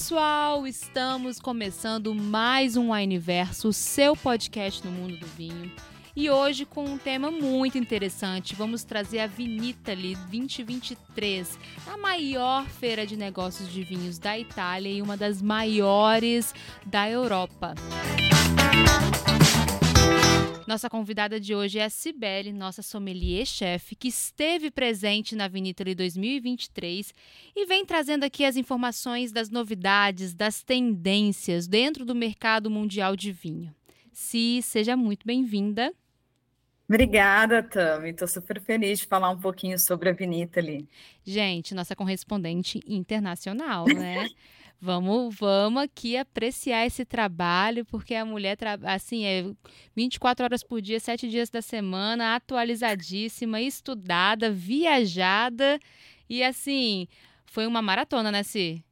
pessoal, estamos começando mais um Wineverso, seu podcast no mundo do vinho. E hoje com um tema muito interessante, vamos trazer a Vinitali 2023, a maior feira de negócios de vinhos da Itália e uma das maiores da Europa. Nossa convidada de hoje é a Cibele, nossa sommelier-chefe, que esteve presente na Vinitali 2023 e vem trazendo aqui as informações das novidades, das tendências dentro do mercado mundial de vinho. Si, seja muito bem-vinda. Obrigada, Tami. Estou super feliz de falar um pouquinho sobre a Vinitali. Gente, nossa correspondente internacional, né? Vamos, vamos aqui apreciar esse trabalho, porque a mulher, assim, é 24 horas por dia, 7 dias da semana, atualizadíssima, estudada, viajada. E, assim, foi uma maratona, né, Si?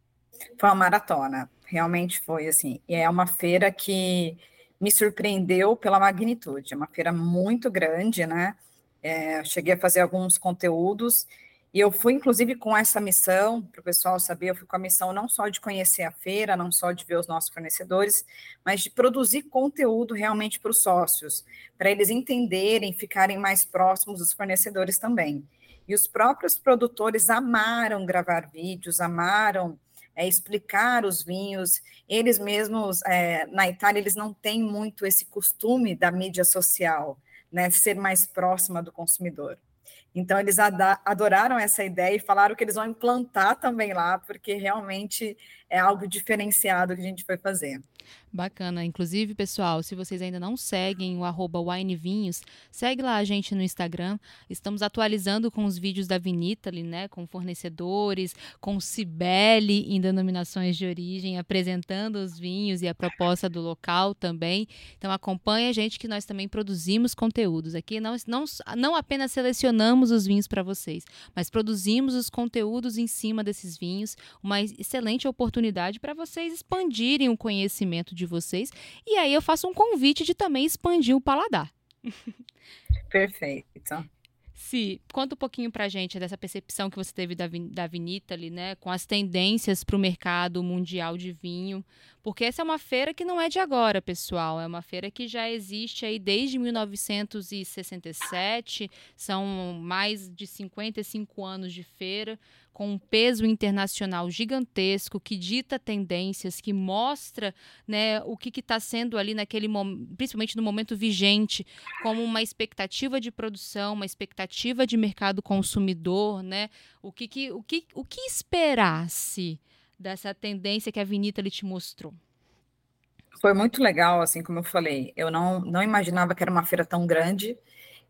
Foi uma maratona, realmente foi, assim. E é uma feira que me surpreendeu pela magnitude. É uma feira muito grande, né? É, cheguei a fazer alguns conteúdos e eu fui, inclusive, com essa missão, para o pessoal saber, eu fui com a missão não só de conhecer a feira, não só de ver os nossos fornecedores, mas de produzir conteúdo realmente para os sócios, para eles entenderem, ficarem mais próximos dos fornecedores também. E os próprios produtores amaram gravar vídeos, amaram é, explicar os vinhos. Eles mesmos, é, na Itália, eles não têm muito esse costume da mídia social, né, ser mais próxima do consumidor. Então, eles adoraram essa ideia e falaram que eles vão implantar também lá, porque realmente é algo diferenciado que a gente foi fazer. Bacana. Inclusive, pessoal, se vocês ainda não seguem o arroba winevinhos, segue lá a gente no Instagram. Estamos atualizando com os vídeos da Vinitali, né? Com fornecedores, com Cibele em denominações de origem, apresentando os vinhos e a proposta do local também. Então acompanhe a gente que nós também produzimos conteúdos. Aqui não, não, não apenas selecionamos os vinhos para vocês, mas produzimos os conteúdos em cima desses vinhos. Uma excelente oportunidade para vocês expandirem o conhecimento conhecimento de vocês. E aí eu faço um convite de também expandir o paladar. Perfeito. Se conta um pouquinho pra gente dessa percepção que você teve da, da Vinita ali, né? Com as tendências para o mercado mundial de vinho. Porque essa é uma feira que não é de agora, pessoal. É uma feira que já existe aí desde 1967. São mais de 55 anos de feira com um peso internacional gigantesco, que dita tendências, que mostra né, o que está sendo ali naquele momento, principalmente no momento vigente, como uma expectativa de produção, uma expectativa de mercado consumidor, né? O que, que, o que, o que esperasse dessa tendência que a Vinita te mostrou? Foi muito legal, assim como eu falei. Eu não, não imaginava que era uma feira tão grande.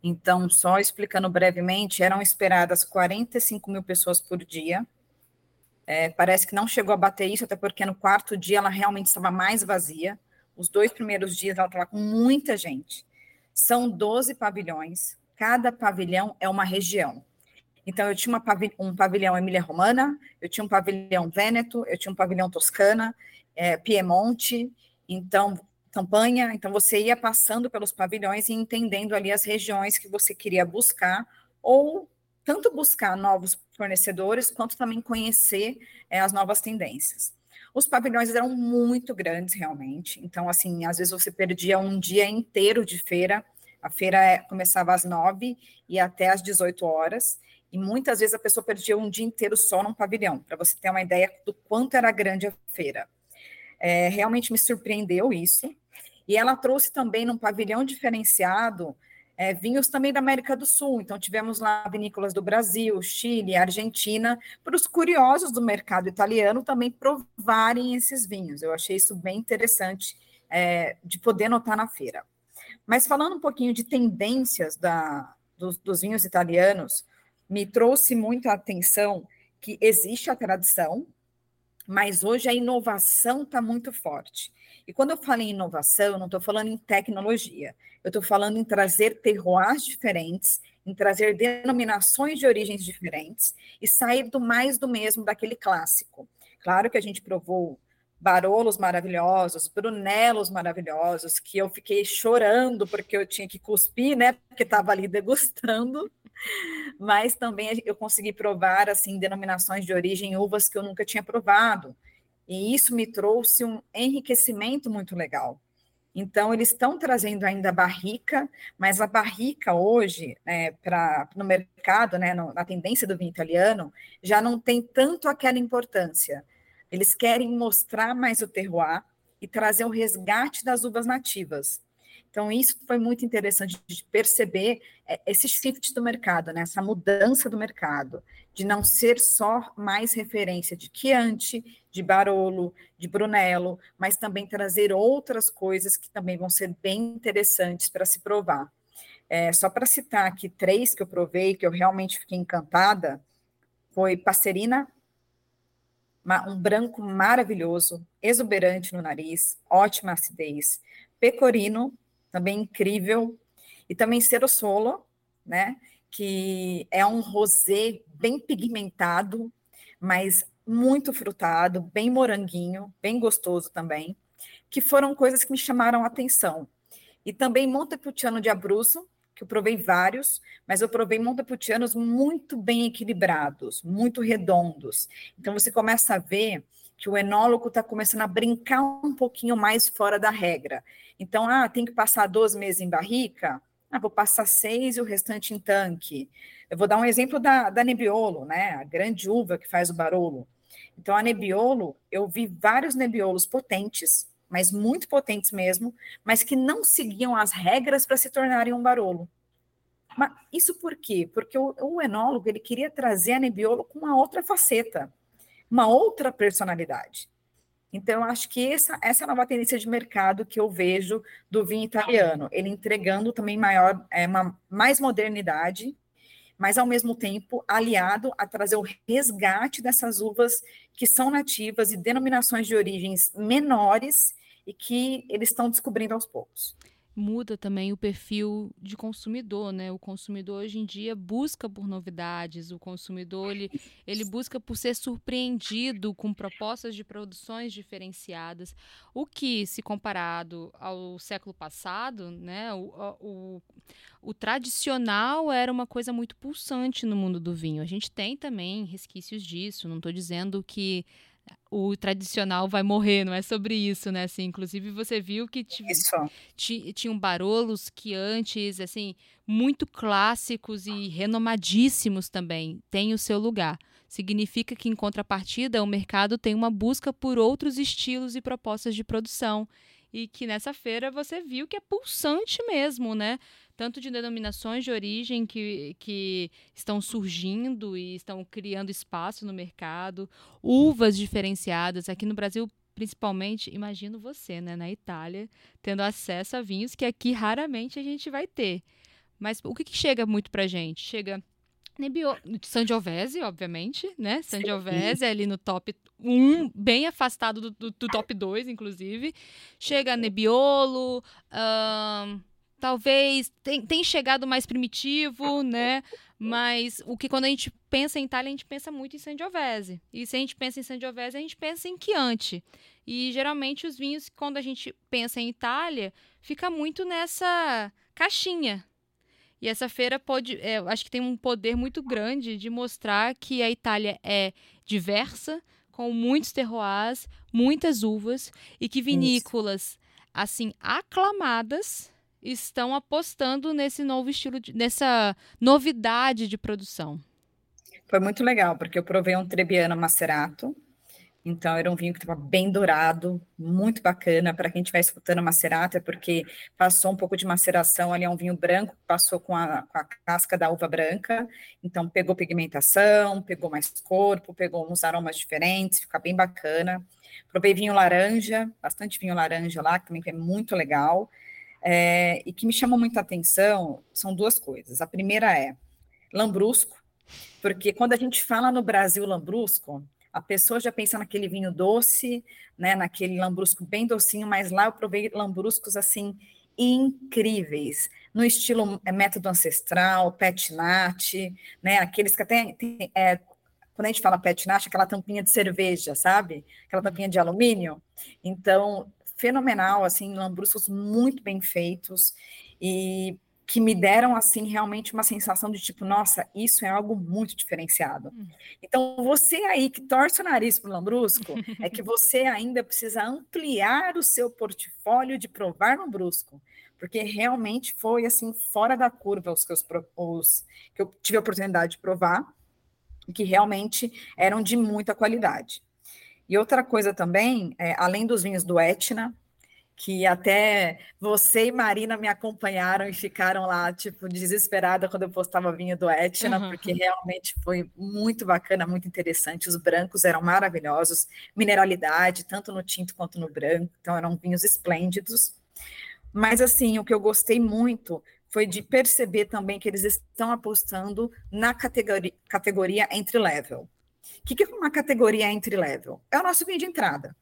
Então, só explicando brevemente, eram esperadas 45 mil pessoas por dia. É, parece que não chegou a bater isso, até porque no quarto dia ela realmente estava mais vazia. Os dois primeiros dias ela estava com muita gente. São 12 pavilhões, cada pavilhão é uma região. Então, eu tinha um pavilhão Emília-Romana, eu tinha um pavilhão Vêneto, eu tinha um pavilhão Toscana, é, Piemonte. Então, campanha, então você ia passando pelos pavilhões e entendendo ali as regiões que você queria buscar, ou tanto buscar novos fornecedores, quanto também conhecer é, as novas tendências. Os pavilhões eram muito grandes, realmente, então, assim, às vezes você perdia um dia inteiro de feira, a feira é, começava às nove e até às 18 horas, e muitas vezes a pessoa perdia um dia inteiro só num pavilhão, para você ter uma ideia do quanto era grande a feira. É, realmente me surpreendeu isso. E ela trouxe também num pavilhão diferenciado é, vinhos também da América do Sul. Então, tivemos lá vinícolas do Brasil, Chile, Argentina, para os curiosos do mercado italiano também provarem esses vinhos. Eu achei isso bem interessante é, de poder notar na feira. Mas falando um pouquinho de tendências da, dos, dos vinhos italianos, me trouxe muita atenção que existe a tradição, mas hoje a inovação está muito forte. E quando eu falo em inovação, eu não estou falando em tecnologia, eu estou falando em trazer terroirs diferentes, em trazer denominações de origens diferentes e sair do mais do mesmo daquele clássico. Claro que a gente provou barolos maravilhosos, brunelos maravilhosos, que eu fiquei chorando porque eu tinha que cuspir, né? Porque estava ali degustando. Mas também eu consegui provar assim denominações de origem uvas que eu nunca tinha provado. E isso me trouxe um enriquecimento muito legal. Então, eles estão trazendo ainda a barrica, mas a barrica hoje, pra, no mercado, né, no, na tendência do vinho italiano, já não tem tanto aquela importância. Eles querem mostrar mais o terroir e trazer o resgate das uvas nativas. Então, isso foi muito interessante de perceber é, esse shift do mercado, né? essa mudança do mercado, de não ser só mais referência de Chianti, de Barolo, de Brunello, mas também trazer outras coisas que também vão ser bem interessantes para se provar. É, só para citar aqui três que eu provei, que eu realmente fiquei encantada, foi Passerina, um branco maravilhoso, exuberante no nariz, ótima acidez. Pecorino, também incrível. E também Cero Solo, né? Que é um rosé bem pigmentado, mas muito frutado, bem moranguinho, bem gostoso também, que foram coisas que me chamaram a atenção. E também Montepulciano de Abruzzo, que eu provei vários, mas eu provei Montepulcianos muito bem equilibrados, muito redondos. Então você começa a ver que o enólogo está começando a brincar um pouquinho mais fora da regra. Então, ah, tem que passar 12 meses em barrica? Ah, vou passar seis e o restante em tanque. Eu vou dar um exemplo da, da Nebbiolo, né? A grande uva que faz o Barolo. Então, a Nebbiolo, eu vi vários Nebbiolos potentes, mas muito potentes mesmo, mas que não seguiam as regras para se tornarem um Barolo. Mas isso por quê? Porque o, o enólogo ele queria trazer a Nebbiolo com uma outra faceta uma outra personalidade. Então, acho que essa, essa é a nova tendência de mercado que eu vejo do vinho italiano, ele entregando também maior, é, uma, mais modernidade, mas ao mesmo tempo aliado a trazer o resgate dessas uvas que são nativas e denominações de origens menores e que eles estão descobrindo aos poucos muda também o perfil de consumidor, né? O consumidor hoje em dia busca por novidades, o consumidor ele, ele busca por ser surpreendido com propostas de produções diferenciadas, o que, se comparado ao século passado, né? O, o, o tradicional era uma coisa muito pulsante no mundo do vinho. A gente tem também resquícios disso, não estou dizendo que o tradicional vai morrer, não é sobre isso, né? Assim, inclusive você viu que tinham barolos que antes, assim, muito clássicos e renomadíssimos também, têm o seu lugar. Significa que, em contrapartida, o mercado tem uma busca por outros estilos e propostas de produção. E que nessa feira você viu que é pulsante mesmo, né? Tanto de denominações de origem que, que estão surgindo e estão criando espaço no mercado, uvas diferenciadas. Aqui no Brasil, principalmente, imagino você, né, na Itália, tendo acesso a vinhos que aqui raramente a gente vai ter. Mas o que, que chega muito pra gente? Chega Nebbiolo, Sangiovese, obviamente, né? Sangiovese é ali no top 1, bem afastado do, do, do top 2, inclusive. Chega Nebbiolo, um, talvez tem, tem chegado mais primitivo, né? Mas o que quando a gente pensa em Itália, a gente pensa muito em Sangiovese. E se a gente pensa em Sangiovese, a gente pensa em Chianti. E geralmente os vinhos, quando a gente pensa em Itália, fica muito nessa caixinha. E essa feira pode, é, acho que tem um poder muito grande de mostrar que a Itália é diversa, com muitos terroirs, muitas uvas e que vinícolas assim aclamadas estão apostando nesse novo estilo, de, nessa novidade de produção. Foi muito legal, porque eu provei um Trebbiano Macerato, então era um vinho que estava bem dourado, muito bacana para quem estiver escutando Macerato, é porque passou um pouco de maceração, ali é um vinho branco, passou com a, com a casca da uva branca, então pegou pigmentação, pegou mais corpo, pegou uns aromas diferentes, fica bem bacana. Provei vinho laranja, bastante vinho laranja lá, que também é muito legal. É, e que me chamou muita atenção são duas coisas. A primeira é lambrusco, porque quando a gente fala no Brasil lambrusco, a pessoa já pensa naquele vinho doce, né, naquele lambrusco bem docinho, mas lá eu provei lambruscos assim incríveis, no estilo é, método ancestral, pet nat, né, aqueles que até tem, é, quando a gente fala pet nat, aquela tampinha de cerveja, sabe? Aquela tampinha de alumínio. Então, fenomenal, assim, lambruscos muito bem feitos. E que me deram assim realmente uma sensação de tipo, nossa, isso é algo muito diferenciado. Hum. Então, você aí que torce o nariz para o Lambrusco, é que você ainda precisa ampliar o seu portfólio de provar Lambrusco, porque realmente foi assim fora da curva os que, os, os que eu tive a oportunidade de provar, que realmente eram de muita qualidade. E outra coisa também, é, além dos vinhos do Etna, que até você e Marina me acompanharam e ficaram lá, tipo, desesperada quando eu postava vinho do Etna, uhum. porque realmente foi muito bacana, muito interessante. Os brancos eram maravilhosos, mineralidade, tanto no tinto quanto no branco, então eram vinhos esplêndidos. Mas, assim, o que eu gostei muito foi de perceber também que eles estão apostando na categoria, categoria entry-level. O que, que é uma categoria entry-level? É o nosso vinho de entrada.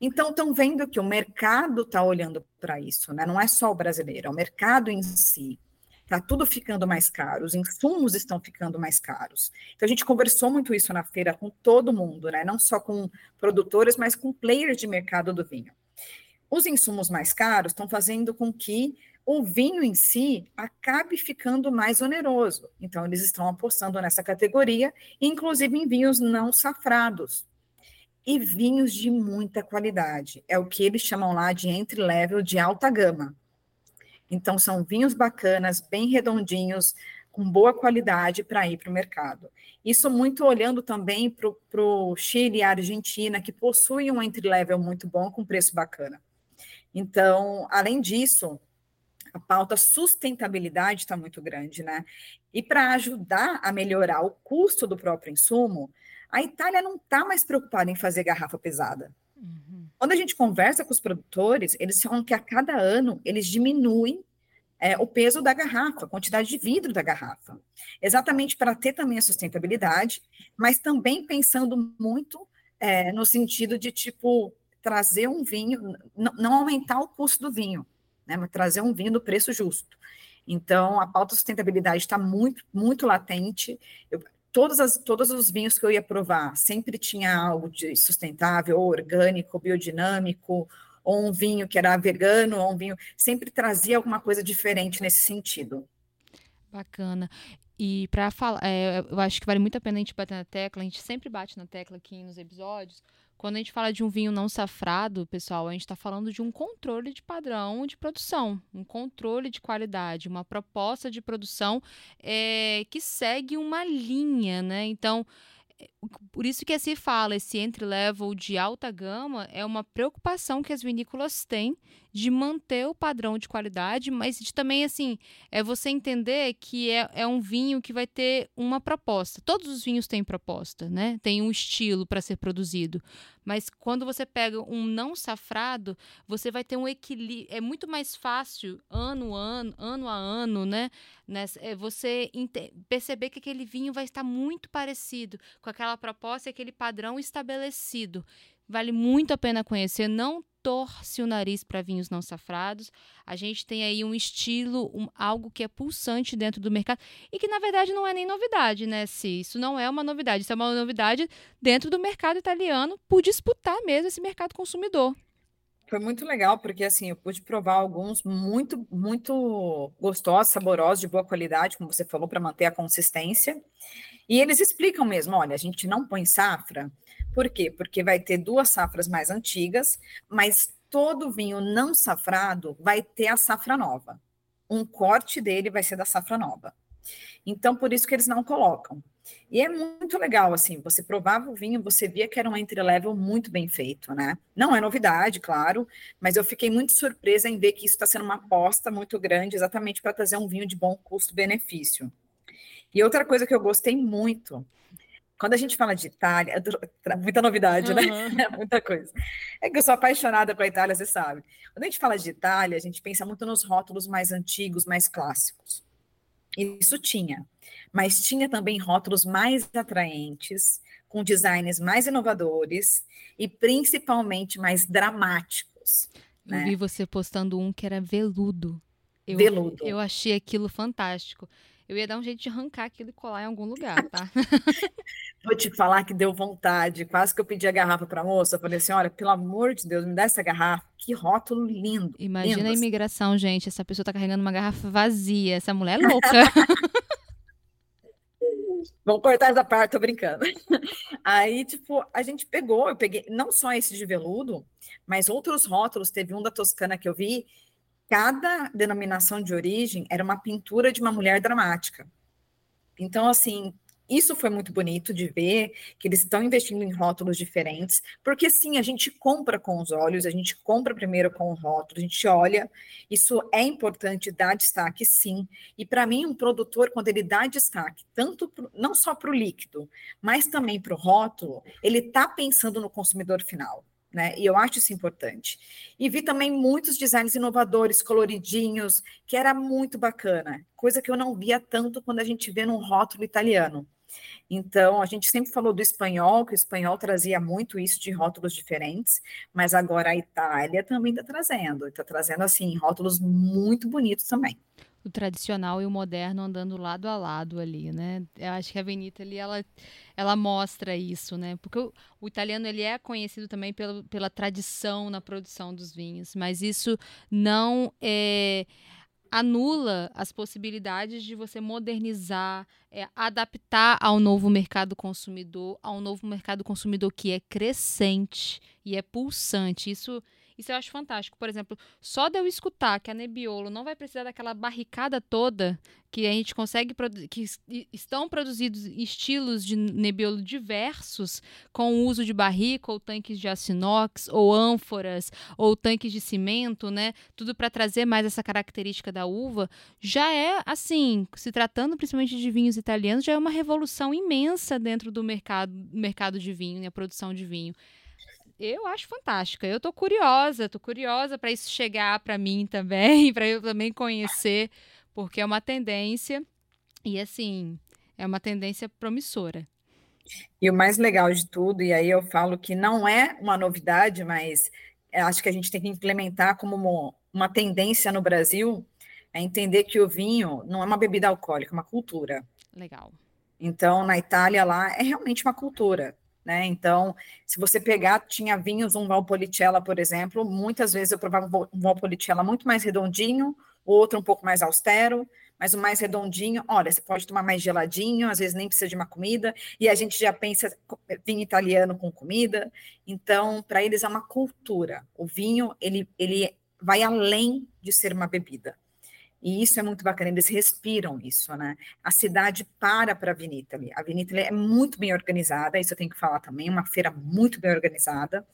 Então, estão vendo que o mercado está olhando para isso, né? Não é só o brasileiro, é o mercado em si. Está tudo ficando mais caro, os insumos estão ficando mais caros. Então, a gente conversou muito isso na feira com todo mundo, né? Não só com produtores, mas com players de mercado do vinho. Os insumos mais caros estão fazendo com que o vinho em si acabe ficando mais oneroso. Então, eles estão apostando nessa categoria, inclusive em vinhos não safrados e vinhos de muita qualidade. É o que eles chamam lá de entry level de alta gama. Então, são vinhos bacanas, bem redondinhos, com boa qualidade para ir para o mercado. Isso muito olhando também para o Chile e a Argentina, que possuem um entry level muito bom, com preço bacana. Então, além disso, a pauta sustentabilidade está muito grande, né? E para ajudar a melhorar o custo do próprio insumo, a Itália não está mais preocupada em fazer garrafa pesada. Uhum. Quando a gente conversa com os produtores, eles falam que a cada ano eles diminuem é, o peso da garrafa, a quantidade de vidro da garrafa. Exatamente para ter também a sustentabilidade, mas também pensando muito é, no sentido de, tipo, trazer um vinho, não aumentar o custo do vinho, né, trazer um vinho do preço justo. Então, a pauta sustentabilidade está muito, muito latente. Eu, as, todos os vinhos que eu ia provar sempre tinha algo de sustentável, ou orgânico, biodinâmico, ou um vinho que era vegano, ou um vinho, sempre trazia alguma coisa diferente nesse sentido. Bacana. E para falar, é, eu acho que vale muito a pena a gente bater na tecla, a gente sempre bate na tecla aqui nos episódios, quando a gente fala de um vinho não safrado, pessoal, a gente está falando de um controle de padrão de produção, um controle de qualidade, uma proposta de produção é, que segue uma linha, né? Então, por isso que se fala, esse entry-level de alta gama é uma preocupação que as vinícolas têm de manter o padrão de qualidade, mas de também, assim, é você entender que é, é um vinho que vai ter uma proposta. Todos os vinhos têm proposta, né? Tem um estilo para ser produzido. Mas quando você pega um não safrado, você vai ter um equilíbrio. É muito mais fácil, ano a ano, ano a ano, né? Nessa, é você perceber que aquele vinho vai estar muito parecido com aquela proposta e aquele padrão estabelecido. Vale muito a pena conhecer. Não torce o nariz para vinhos não safrados. A gente tem aí um estilo, um, algo que é pulsante dentro do mercado e que na verdade não é nem novidade, né, Si? Isso não é uma novidade, isso é uma novidade dentro do mercado italiano por disputar mesmo esse mercado consumidor. Foi muito legal, porque assim, eu pude provar alguns muito, muito gostosos, saborosos, de boa qualidade, como você falou, para manter a consistência. E eles explicam mesmo: olha, a gente não põe safra por quê? Porque vai ter duas safras mais antigas, mas todo vinho não safrado vai ter a safra nova. Um corte dele vai ser da safra nova. Então, por isso que eles não colocam. E é muito legal, assim, você provava o vinho, você via que era um entry-level muito bem feito, né? Não é novidade, claro, mas eu fiquei muito surpresa em ver que isso está sendo uma aposta muito grande, exatamente para trazer um vinho de bom custo-benefício. E outra coisa que eu gostei muito quando a gente fala de Itália, é muita novidade, uhum. né? muita coisa. É que eu sou apaixonada pela Itália, você sabe. Quando a gente fala de Itália, a gente pensa muito nos rótulos mais antigos, mais clássicos. Isso tinha. Mas tinha também rótulos mais atraentes, com designs mais inovadores e principalmente mais dramáticos. Eu né? vi você postando um que era veludo. Eu, veludo. Eu achei aquilo fantástico. Eu ia dar um jeito de arrancar aquilo e colar em algum lugar, tá? Vou te falar que deu vontade. Quase que eu pedi a garrafa para a moça. Falei assim: olha, pelo amor de Deus, me dá essa garrafa. Que rótulo lindo. Imagina lindo. a imigração, gente. Essa pessoa tá carregando uma garrafa vazia. Essa mulher é louca. Vamos cortar essa parte, tô brincando. Aí, tipo, a gente pegou, eu peguei não só esse de veludo, mas outros rótulos. Teve um da Toscana que eu vi. Cada denominação de origem era uma pintura de uma mulher dramática. Então, assim, isso foi muito bonito de ver que eles estão investindo em rótulos diferentes, porque sim, a gente compra com os olhos, a gente compra primeiro com o rótulo, a gente olha. Isso é importante dar destaque, sim. E para mim, um produtor, quando ele dá destaque, tanto pro, não só para o líquido, mas também para o rótulo, ele está pensando no consumidor final. Né? E eu acho isso importante. E vi também muitos designs inovadores, coloridinhos, que era muito bacana, coisa que eu não via tanto quando a gente vê num rótulo italiano. Então, a gente sempre falou do espanhol, que o espanhol trazia muito isso de rótulos diferentes, mas agora a Itália também está trazendo, está trazendo, assim, rótulos muito bonitos também. O tradicional e o moderno andando lado a lado ali, né? Eu acho que a Venita ali, ela, ela mostra isso, né? Porque o, o italiano, ele é conhecido também pela, pela tradição na produção dos vinhos, mas isso não é anula as possibilidades de você modernizar, é, adaptar ao novo mercado consumidor, ao novo mercado consumidor que é crescente e é pulsante. Isso isso eu acho fantástico. Por exemplo, só de eu escutar que a Nebbiolo não vai precisar daquela barricada toda que a gente consegue que estão produzidos estilos de Nebbiolo diversos com o uso de barrica ou tanques de aço inox ou ânforas ou tanques de cimento, né? Tudo para trazer mais essa característica da uva, já é assim, se tratando principalmente de vinhos italianos, já é uma revolução imensa dentro do mercado, mercado de vinho, né? a produção de vinho eu acho fantástica. Eu tô curiosa, tô curiosa para isso chegar para mim também, para eu também conhecer, porque é uma tendência e assim, é uma tendência promissora. E o mais legal de tudo, e aí eu falo que não é uma novidade, mas acho que a gente tem que implementar como uma, uma tendência no Brasil, é entender que o vinho não é uma bebida alcoólica, é uma cultura. Legal. Então, na Itália lá é realmente uma cultura. Né? Então, se você pegar, tinha vinhos, um Valpolicella, por exemplo, muitas vezes eu provava um Valpolicella muito mais redondinho, outro um pouco mais austero, mas o mais redondinho, olha, você pode tomar mais geladinho, às vezes nem precisa de uma comida, e a gente já pensa vinho italiano com comida, então, para eles é uma cultura. O vinho, ele, ele vai além de ser uma bebida. E isso é muito bacana, eles respiram isso, né? A cidade para para a Avenida ali. A Avenida é muito bem organizada, isso eu tenho que falar também, uma feira muito bem organizada.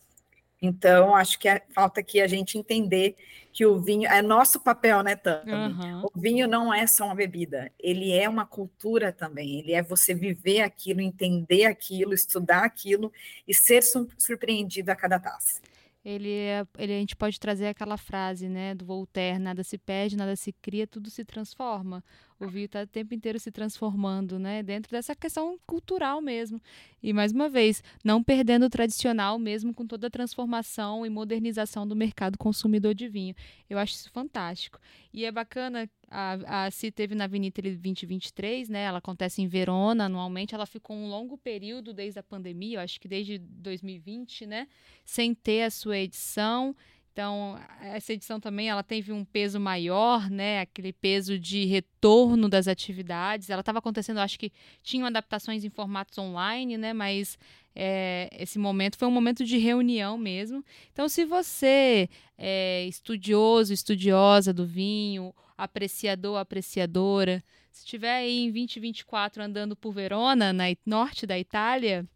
Então, acho que é, falta aqui a gente entender que o vinho é nosso papel, né, Tami? Uhum. O vinho não é só uma bebida, ele é uma cultura também. Ele é você viver aquilo, entender aquilo, estudar aquilo e ser surpreendido a cada taça ele, é, ele a gente pode trazer aquela frase, né, do Voltaire, nada se perde, nada se cria, tudo se transforma. O vinho está o tempo inteiro se transformando, né, dentro dessa questão cultural mesmo. E mais uma vez, não perdendo o tradicional mesmo com toda a transformação e modernização do mercado consumidor de vinho. Eu acho isso fantástico. E é bacana a, a teve na Avenida 2023, né? Ela acontece em Verona anualmente. Ela ficou um longo período desde a pandemia, eu acho que desde 2020, né? Sem ter a sua edição. Então, essa edição também ela teve um peso maior, né? Aquele peso de retorno das atividades. Ela estava acontecendo, acho que tinham adaptações em formatos online, né? Mas é, esse momento foi um momento de reunião mesmo. Então, se você é estudioso, estudiosa do vinho, apreciador, apreciadora, se estiver aí em 2024 andando por Verona, na norte da Itália,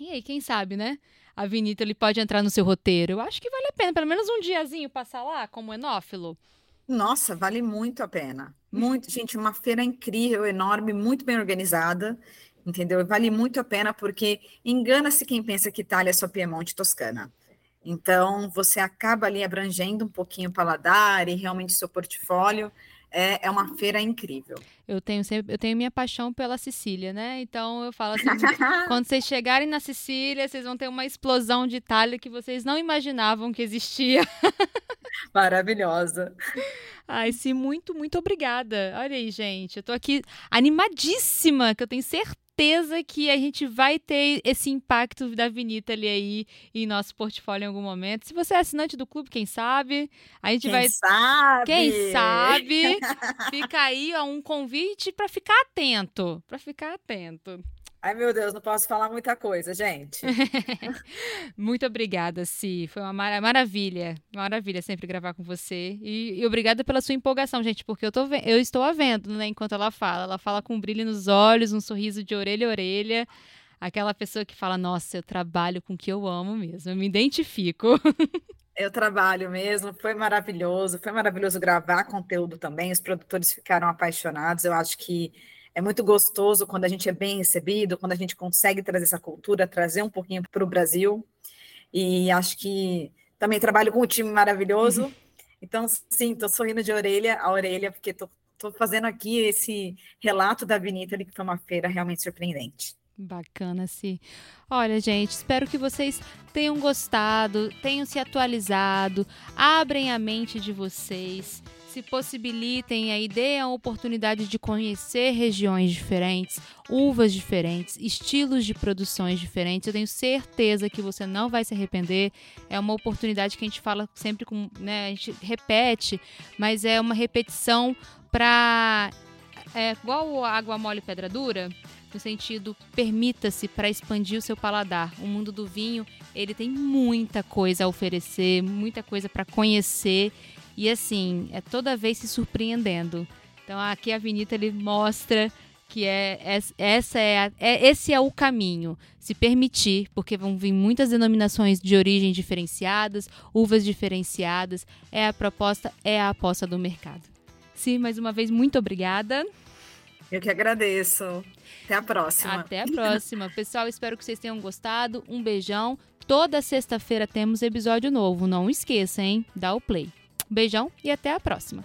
e aí, quem sabe, né? A Vinita ele pode entrar no seu roteiro. Eu acho que vale a pena, pelo menos um diazinho passar lá como enófilo. Nossa, vale muito a pena. Muito, gente, uma feira incrível, enorme, muito bem organizada, entendeu? Vale muito a pena porque engana-se quem pensa que Itália é só Piemonte e Toscana. Então, você acaba ali abrangendo um pouquinho o paladar e realmente seu portfólio. É, é uma feira incrível. Eu tenho sempre, eu tenho minha paixão pela Sicília, né? Então eu falo assim, quando vocês chegarem na Sicília, vocês vão ter uma explosão de Itália que vocês não imaginavam que existia. Maravilhosa. Ai, sim, muito, muito obrigada. Olha aí, gente. Eu tô aqui animadíssima, que eu tenho certeza que a gente vai ter esse impacto da Vinita ali aí em nosso portfólio em algum momento. Se você é assinante do clube, quem sabe, a gente quem vai. Sabe? Quem sabe? Fica aí ó, um convite para ficar atento. Para ficar atento. Ai, meu Deus, não posso falar muita coisa, gente. Muito obrigada, Si. Foi uma mar maravilha. Maravilha sempre gravar com você. E, e, obrigada pela sua empolgação, gente, porque eu, tô eu estou a vendo, né, enquanto ela fala. Ela fala com um brilho nos olhos, um sorriso de orelha a orelha. Aquela pessoa que fala, nossa, eu trabalho com o que eu amo mesmo. Eu me identifico. Eu trabalho mesmo, foi maravilhoso, foi maravilhoso gravar conteúdo também. Os produtores ficaram apaixonados. Eu acho que é muito gostoso quando a gente é bem recebido, quando a gente consegue trazer essa cultura, trazer um pouquinho para o Brasil. E acho que também trabalho com um time maravilhoso. Uhum. Então, sim, estou sorrindo de orelha a orelha, porque estou fazendo aqui esse relato da Avenida, que foi uma feira realmente surpreendente. Bacana, sim. Olha, gente, espero que vocês tenham gostado, tenham se atualizado, abrem a mente de vocês se possibilitem aí, deem a oportunidade de conhecer regiões diferentes, uvas diferentes, estilos de produções diferentes. Eu tenho certeza que você não vai se arrepender. É uma oportunidade que a gente fala sempre com, né, a gente repete, mas é uma repetição para é igual água mole e pedra dura, no sentido permita-se para expandir o seu paladar. O mundo do vinho, ele tem muita coisa a oferecer, muita coisa para conhecer e assim, é toda vez se surpreendendo. Então aqui a Avenida ele mostra que é, é essa é, a, é, esse é o caminho. Se permitir, porque vão vir muitas denominações de origem diferenciadas, uvas diferenciadas. É a proposta, é a aposta do mercado. Sim, mais uma vez muito obrigada. Eu que agradeço. Até a próxima. Até a próxima. Pessoal, espero que vocês tenham gostado. Um beijão. Toda sexta-feira temos episódio novo. Não esqueça, hein? Dá o play. Beijão e até a próxima.